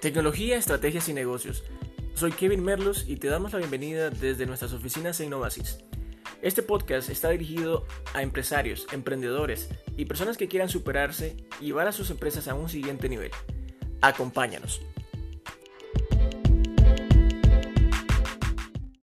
Tecnología, estrategias y negocios. Soy Kevin Merlos y te damos la bienvenida desde nuestras oficinas en Innovasis. Este podcast está dirigido a empresarios, emprendedores y personas que quieran superarse y llevar a sus empresas a un siguiente nivel. Acompáñanos.